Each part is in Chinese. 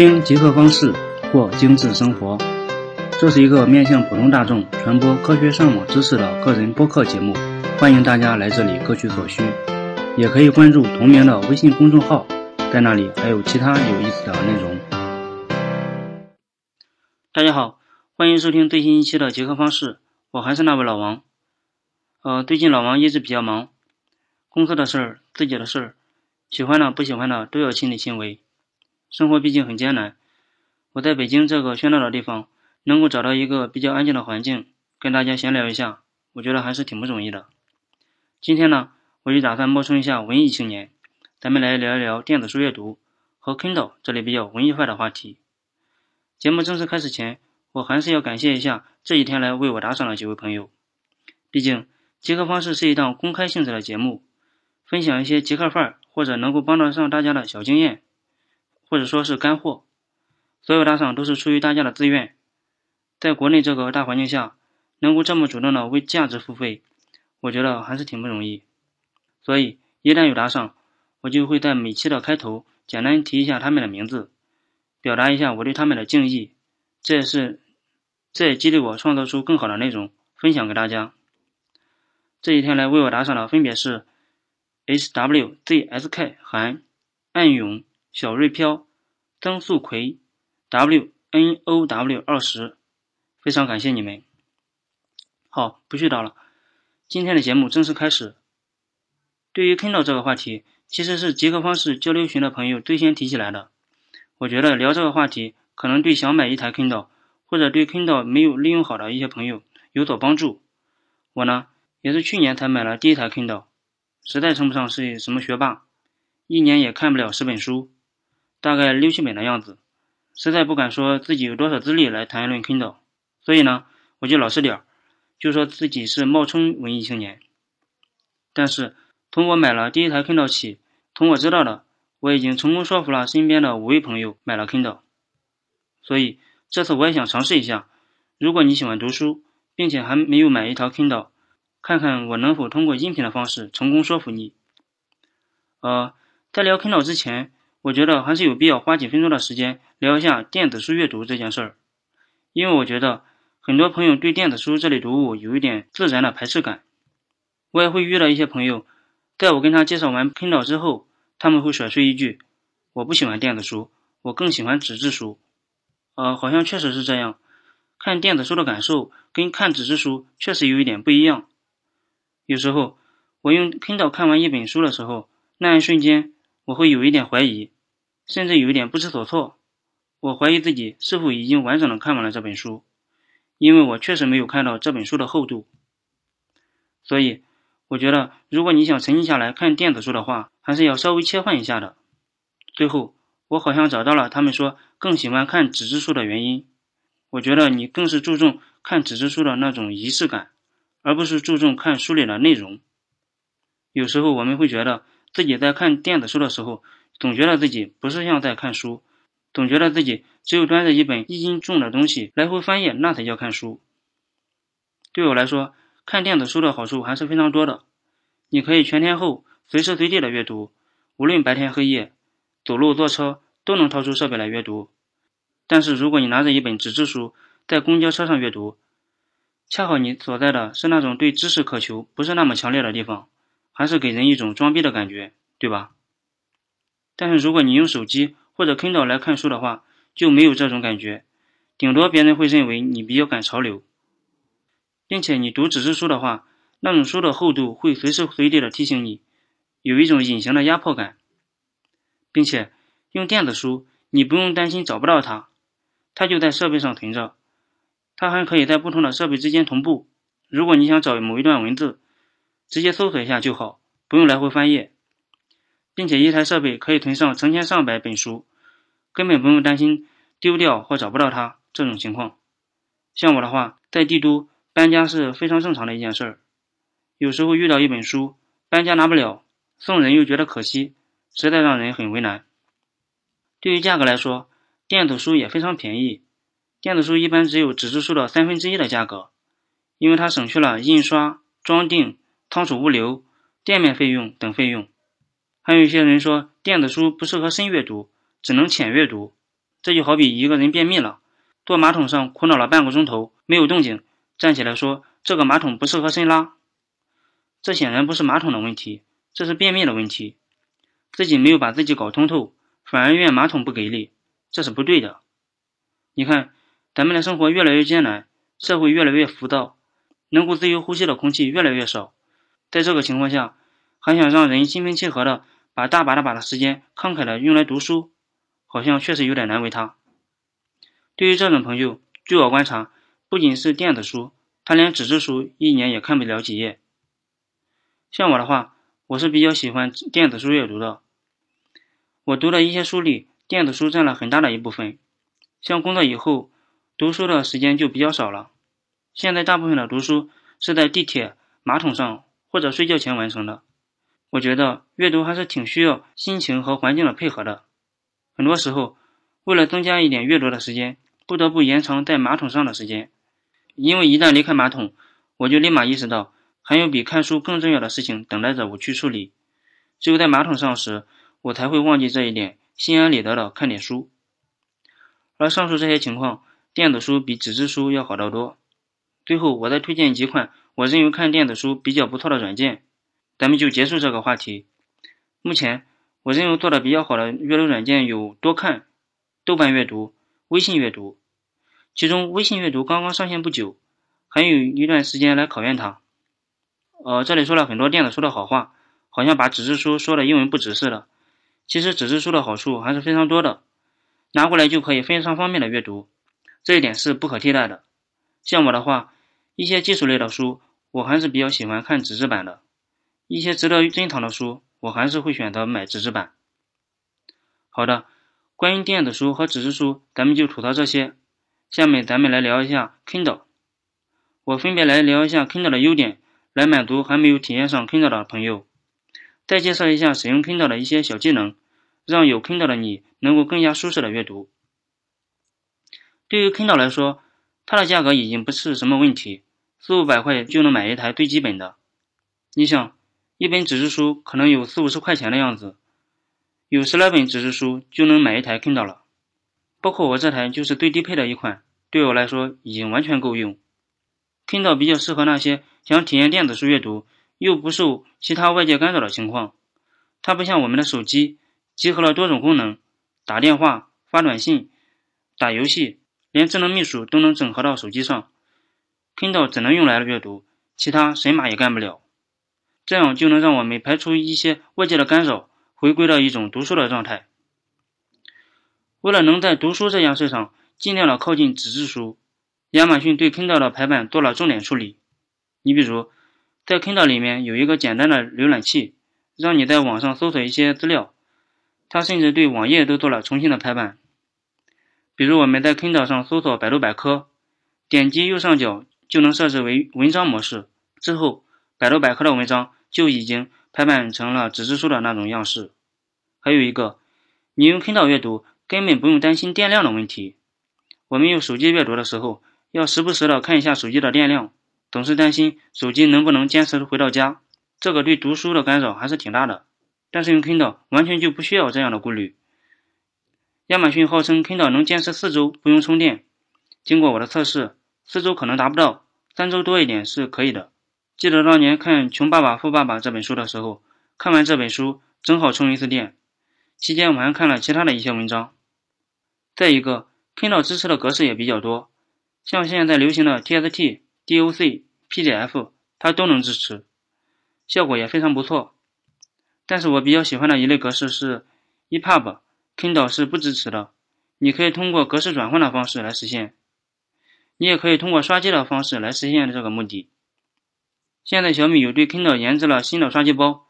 听极客方式过精致生活，这是一个面向普通大众传播科学上网知识的个人播客节目，欢迎大家来这里各取所需，也可以关注同名的微信公众号，在那里还有其他有意思的内容。大家好，欢迎收听最新一期的极客方式，我还是那位老王。呃，最近老王一直比较忙，公司的事儿、自己的事儿，喜欢的不喜欢的都要亲力亲为。生活毕竟很艰难，我在北京这个喧闹的地方，能够找到一个比较安静的环境，跟大家闲聊一下，我觉得还是挺不容易的。今天呢，我就打算冒充一下文艺青年，咱们来聊一聊电子书阅读和 Kindle 这类比较文艺化的话题。节目正式开始前，我还是要感谢一下这几天来为我打赏的几位朋友。毕竟极客方式是一档公开性质的节目，分享一些极客范儿或者能够帮得上大家的小经验。或者说是干货，所有打赏都是出于大家的自愿。在国内这个大环境下，能够这么主动的为价值付费，我觉得还是挺不容易。所以一旦有打赏，我就会在每期的开头简单提一下他们的名字，表达一下我对他们的敬意。这也是，这也激励我创造出更好的内容分享给大家。这几天来为我打赏的分别是 H W Z S K 韩暗涌。小瑞飘，曾素葵，W N O W 二十，非常感谢你们。好，不絮叨了，今天的节目正式开始。对于 Kindle 这个话题，其实是极客方式交流群的朋友最先提起来的。我觉得聊这个话题，可能对想买一台 Kindle 或者对 Kindle 没有利用好的一些朋友有所帮助。我呢，也是去年才买了第一台 Kindle，实在称不上是什么学霸，一年也看不了十本书。大概六七本的样子，实在不敢说自己有多少资历来谈论 Kindle，所以呢，我就老实点儿，就说自己是冒充文艺青年。但是从我买了第一台 Kindle 起，从我知道的，我已经成功说服了身边的五位朋友买了 Kindle。所以这次我也想尝试一下，如果你喜欢读书，并且还没有买一套 Kindle，看看我能否通过音频的方式成功说服你。呃，在聊 Kindle 之前。我觉得还是有必要花几分钟的时间聊一下电子书阅读这件事儿，因为我觉得很多朋友对电子书这类读物有一点自然的排斥感。我也会遇到一些朋友，在我跟他介绍完 Kindle 之后，他们会甩出一句：“我不喜欢电子书，我更喜欢纸质书。”呃，好像确实是这样，看电子书的感受跟看纸质书确实有一点不一样。有时候我用 Kindle 看完一本书的时候，那一瞬间。我会有一点怀疑，甚至有一点不知所措。我怀疑自己是否已经完整的看完了这本书，因为我确实没有看到这本书的厚度。所以，我觉得如果你想沉浸下来看电子书的话，还是要稍微切换一下的。最后，我好像找到了他们说更喜欢看纸质书的原因。我觉得你更是注重看纸质书的那种仪式感，而不是注重看书里的内容。有时候我们会觉得。自己在看电子书的时候，总觉得自己不是像在看书，总觉得自己只有端着一本一斤重的东西来回翻页，那才叫看书。对我来说，看电子书的好处还是非常多的。你可以全天候、随时随地的阅读，无论白天黑夜，走路坐车都能掏出设备来阅读。但是如果你拿着一本纸质书在公交车上阅读，恰好你所在的是那种对知识渴求不是那么强烈的地方。还是给人一种装逼的感觉，对吧？但是如果你用手机或者 Kindle 来看书的话，就没有这种感觉，顶多别人会认为你比较赶潮流，并且你读纸质书的话，那种书的厚度会随时随地的提醒你，有一种隐形的压迫感，并且用电子书，你不用担心找不到它，它就在设备上存着，它还可以在不同的设备之间同步。如果你想找某一段文字，直接搜索一下就好，不用来回翻页，并且一台设备可以存上成千上百本书，根本不用担心丢掉或找不到它这种情况。像我的话，在帝都搬家是非常正常的一件事儿，有时候遇到一本书搬家拿不了，送人又觉得可惜，实在让人很为难。对于价格来说，电子书也非常便宜，电子书一般只有纸质书的三分之一的价格，因为它省去了印刷、装订。仓储物流、店面费用等费用，还有一些人说电子书不适合深阅读，只能浅阅读。这就好比一个人便秘了，坐马桶上苦恼了半个钟头没有动静，站起来说这个马桶不适合深拉，这显然不是马桶的问题，这是便秘的问题。自己没有把自己搞通透，反而怨马桶不给力，这是不对的。你看，咱们的生活越来越艰难，社会越来越浮躁，能够自由呼吸的空气越来越少，在这个情况下，还想让人心平气和的把大把大把的时间慷慨的用来读书，好像确实有点难为他。对于这种朋友，据我观察，不仅是电子书，他连纸质书一年也看不了几页。像我的话，我是比较喜欢电子书阅读的。我读的一些书里，电子书占了很大的一部分。像工作以后，读书的时间就比较少了。现在大部分的读书是在地铁、马桶上或者睡觉前完成的。我觉得阅读还是挺需要心情和环境的配合的。很多时候，为了增加一点阅读的时间。不得不延长在马桶上的时间，因为一旦离开马桶，我就立马意识到还有比看书更重要的事情等待着我去处理。只有在马桶上时，我才会忘记这一点，心安理得的看点书。而上述这些情况，电子书比纸质书要好得多。最后，我再推荐几款我认为看电子书比较不错的软件，咱们就结束这个话题。目前，我认为做的比较好的阅读软件有多看、豆瓣阅读、微信阅读。其中，微信阅读刚刚上线不久，还有一段时间来考验它。呃，这里说了很多电子书的好话，好像把纸质书说的一文不值似的。其实，纸质书的好处还是非常多的，拿过来就可以非常方便的阅读，这一点是不可替代的。像我的话，一些技术类的书，我还是比较喜欢看纸质版的；一些值得珍藏的书，我还是会选择买纸质版。好的，关于电子书和纸质书，咱们就吐槽这些。下面咱们来聊一下 Kindle，我分别来聊一下 Kindle 的优点，来满足还没有体验上 Kindle 的朋友。再介绍一下使用 Kindle 的一些小技能，让有 Kindle 的你能够更加舒适的阅读。对于 Kindle 来说，它的价格已经不是什么问题，四五百块就能买一台最基本的。你想，一本纸质书可能有四五十块钱的样子，有十来本纸质书就能买一台 Kindle 了。包括我这台就是最低配的一款，对我来说已经完全够用。Kindle 比较适合那些想体验电子书阅读又不受其他外界干扰的情况。它不像我们的手机，集合了多种功能，打电话、发短信、打游戏，连智能秘书都能整合到手机上。Kindle 只能用来阅读，其他神马也干不了。这样就能让我们排除一些外界的干扰，回归到一种读书的状态。为了能在读书这件事上尽量的靠近纸质书，亚马逊对 Kindle 的排版做了重点处理。你比如，在 Kindle 里面有一个简单的浏览器，让你在网上搜索一些资料。它甚至对网页都做了重新的排版。比如我们在 Kindle 上搜索百度百科，点击右上角就能设置为文章模式，之后百度百科的文章就已经排版成了纸质书的那种样式。还有一个，你用 Kindle 阅读。根本不用担心电量的问题。我们用手机阅读的时候，要时不时的看一下手机的电量，总是担心手机能不能坚持回到家，这个对读书的干扰还是挺大的。但是用 Kindle 完全就不需要这样的顾虑。亚马逊号称 Kindle 能坚持四周不用充电，经过我的测试，四周可能达不到，三周多一点是可以的。记得当年看《穷爸爸富爸爸》这本书的时候，看完这本书正好充一次电，期间我还看了其他的一些文章。再一个，Kindle 支持的格式也比较多，像现在流行的 TXT、DOC、PDF，它都能支持，效果也非常不错。但是我比较喜欢的一类格式是 EPUB，Kindle 是不支持的。你可以通过格式转换的方式来实现，你也可以通过刷机的方式来实现这个目的。现在小米有对 Kindle 研制了新的刷机包，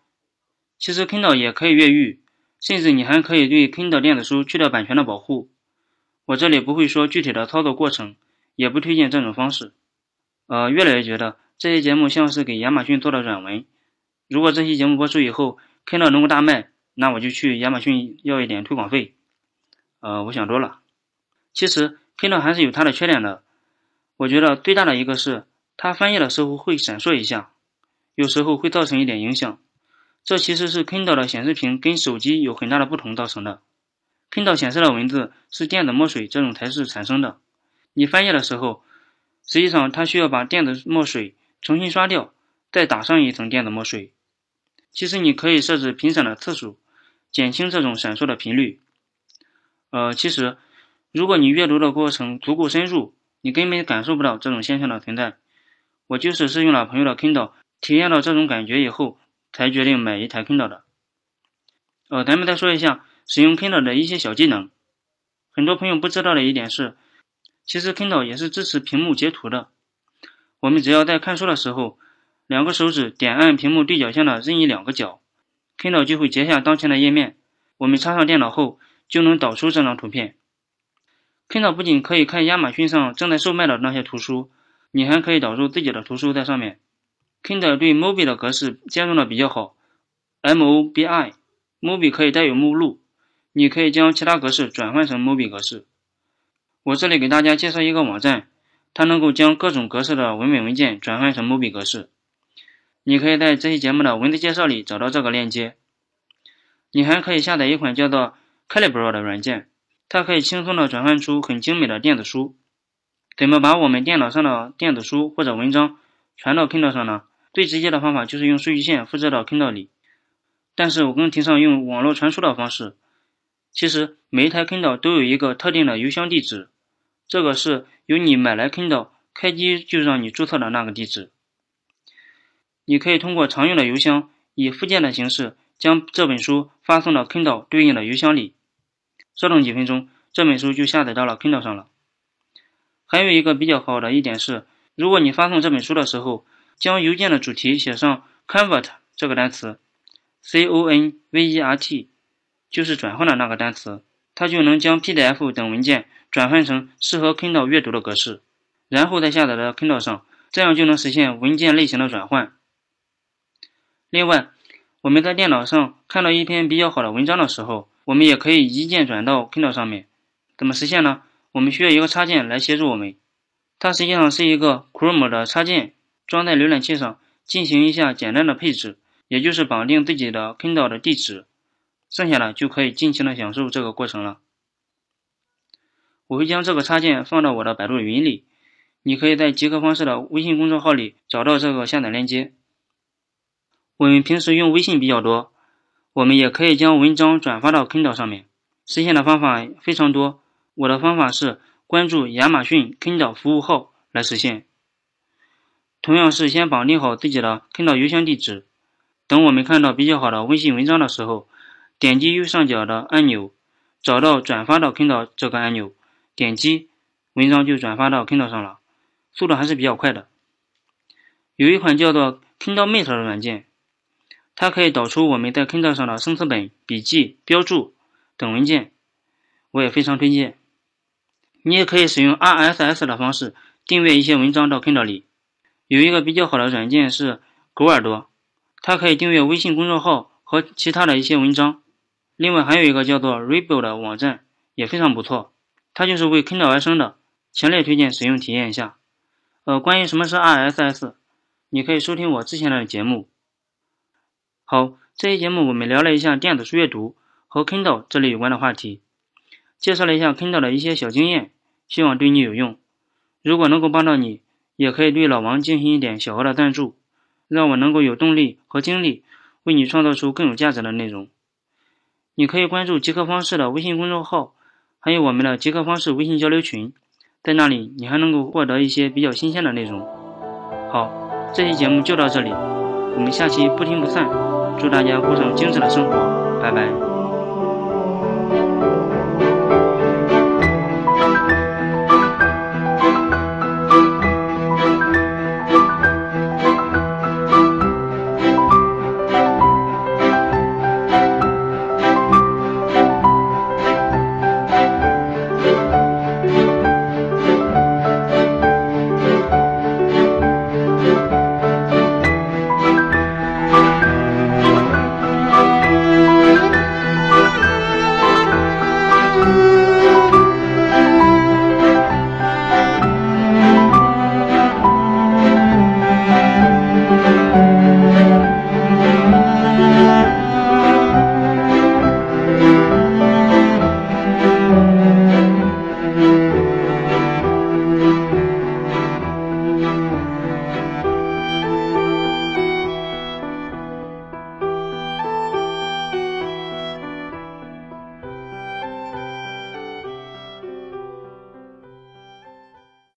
其实 Kindle 也可以越狱，甚至你还可以对 Kindle 电子书去掉版权的保护。我这里不会说具体的操作过程，也不推荐这种方式。呃，越来越觉得这些节目像是给亚马逊做的软文。如果这期节目播出以后，Kindle 能够大卖，那我就去亚马逊要一点推广费。呃，我想多了。其实 Kindle 还是有它的缺点的。我觉得最大的一个是它翻页的时候会闪烁一下，有时候会造成一点影响。这其实是 Kindle 的显示屏跟手机有很大的不同造成的。Kindle 显示的文字是电子墨水这种材质产生的。你翻页的时候，实际上它需要把电子墨水重新刷掉，再打上一层电子墨水。其实你可以设置频闪的次数，减轻这种闪烁的频率。呃，其实如果你阅读的过程足够深入，你根本感受不到这种现象的存在。我就是试用了朋友的 Kindle，体验到这种感觉以后，才决定买一台 Kindle 的。呃，咱们再说一下使用 Kindle 的一些小技能。很多朋友不知道的一点是，其实 Kindle 也是支持屏幕截图的。我们只要在看书的时候，两个手指点按屏幕对角线的任意两个角，Kindle 就会截下当前的页面。我们插上电脑后，就能导出这张图片。Kindle 不仅可以看亚马逊上正在售卖的那些图书。你还可以导入自己的图书在上面。Kindle 对 MOBI 的格式兼容的比较好，MOBI，MOBI 可以带有目录，你可以将其他格式转换成 MOBI 格式。我这里给大家介绍一个网站，它能够将各种格式的文本文件转换成 MOBI 格式。你可以在这期节目的文字介绍里找到这个链接。你还可以下载一款叫做 Calibro 的软件，它可以轻松的转换出很精美的电子书。怎么把我们电脑上的电子书或者文章传到 Kindle 上呢？最直接的方法就是用数据线复制到 Kindle 里。但是我更提倡用网络传输的方式。其实每一台 Kindle 都有一个特定的邮箱地址，这个是由你买来 Kindle 开机就让你注册的那个地址。你可以通过常用的邮箱以附件的形式将这本书发送到 Kindle 对应的邮箱里。稍等几分钟，这本书就下载到了 Kindle 上了。还有一个比较好的一点是，如果你发送这本书的时候，将邮件的主题写上 convert 这个单词，c o n v e r t，就是转换的那个单词，它就能将 PDF 等文件转换成适合 Kindle 阅读的格式，然后再下载到 Kindle 上，这样就能实现文件类型的转换。另外，我们在电脑上看到一篇比较好的文章的时候，我们也可以一键转到 Kindle 上面，怎么实现呢？我们需要一个插件来协助我们，它实际上是一个 Chrome 的插件，装在浏览器上进行一下简单的配置，也就是绑定自己的 Kindle 的地址，剩下的就可以尽情的享受这个过程了。我会将这个插件放到我的百度云里，你可以在极客方式的微信公众号里找到这个下载链接。我们平时用微信比较多，我们也可以将文章转发到 Kindle 上面，实现的方法非常多。我的方法是关注亚马逊 Kindle 服务号来实现。同样是先绑定好自己的 Kindle 邮箱地址，等我们看到比较好的微信文章的时候，点击右上角的按钮，找到转发到 Kindle 这个按钮，点击，文章就转发到 Kindle 上了，速度还是比较快的。有一款叫做 Kindle Mate 的软件，它可以导出我们在 Kindle 上的生词本、笔记、标注等文件，我也非常推荐。你也可以使用 RSS 的方式订阅一些文章到 Kindle 里。有一个比较好的软件是狗耳朵，它可以订阅微信公众号和其他的一些文章。另外还有一个叫做 Rebel 的网站也非常不错，它就是为 Kindle 而生的，强烈推荐使用体验一下。呃，关于什么是 RSS，你可以收听我之前的节目。好，这期节目我们聊了一下电子书阅读和 Kindle 这类有关的话题。介绍了一下 Kindle 的一些小经验，希望对你有用。如果能够帮到你，也可以对老王进行一点小额的赞助，让我能够有动力和精力为你创造出更有价值的内容。你可以关注极客方式的微信公众号，还有我们的极客方式微信交流群，在那里你还能够获得一些比较新鲜的内容。好，这期节目就到这里，我们下期不听不散。祝大家过上精致的生活，拜拜。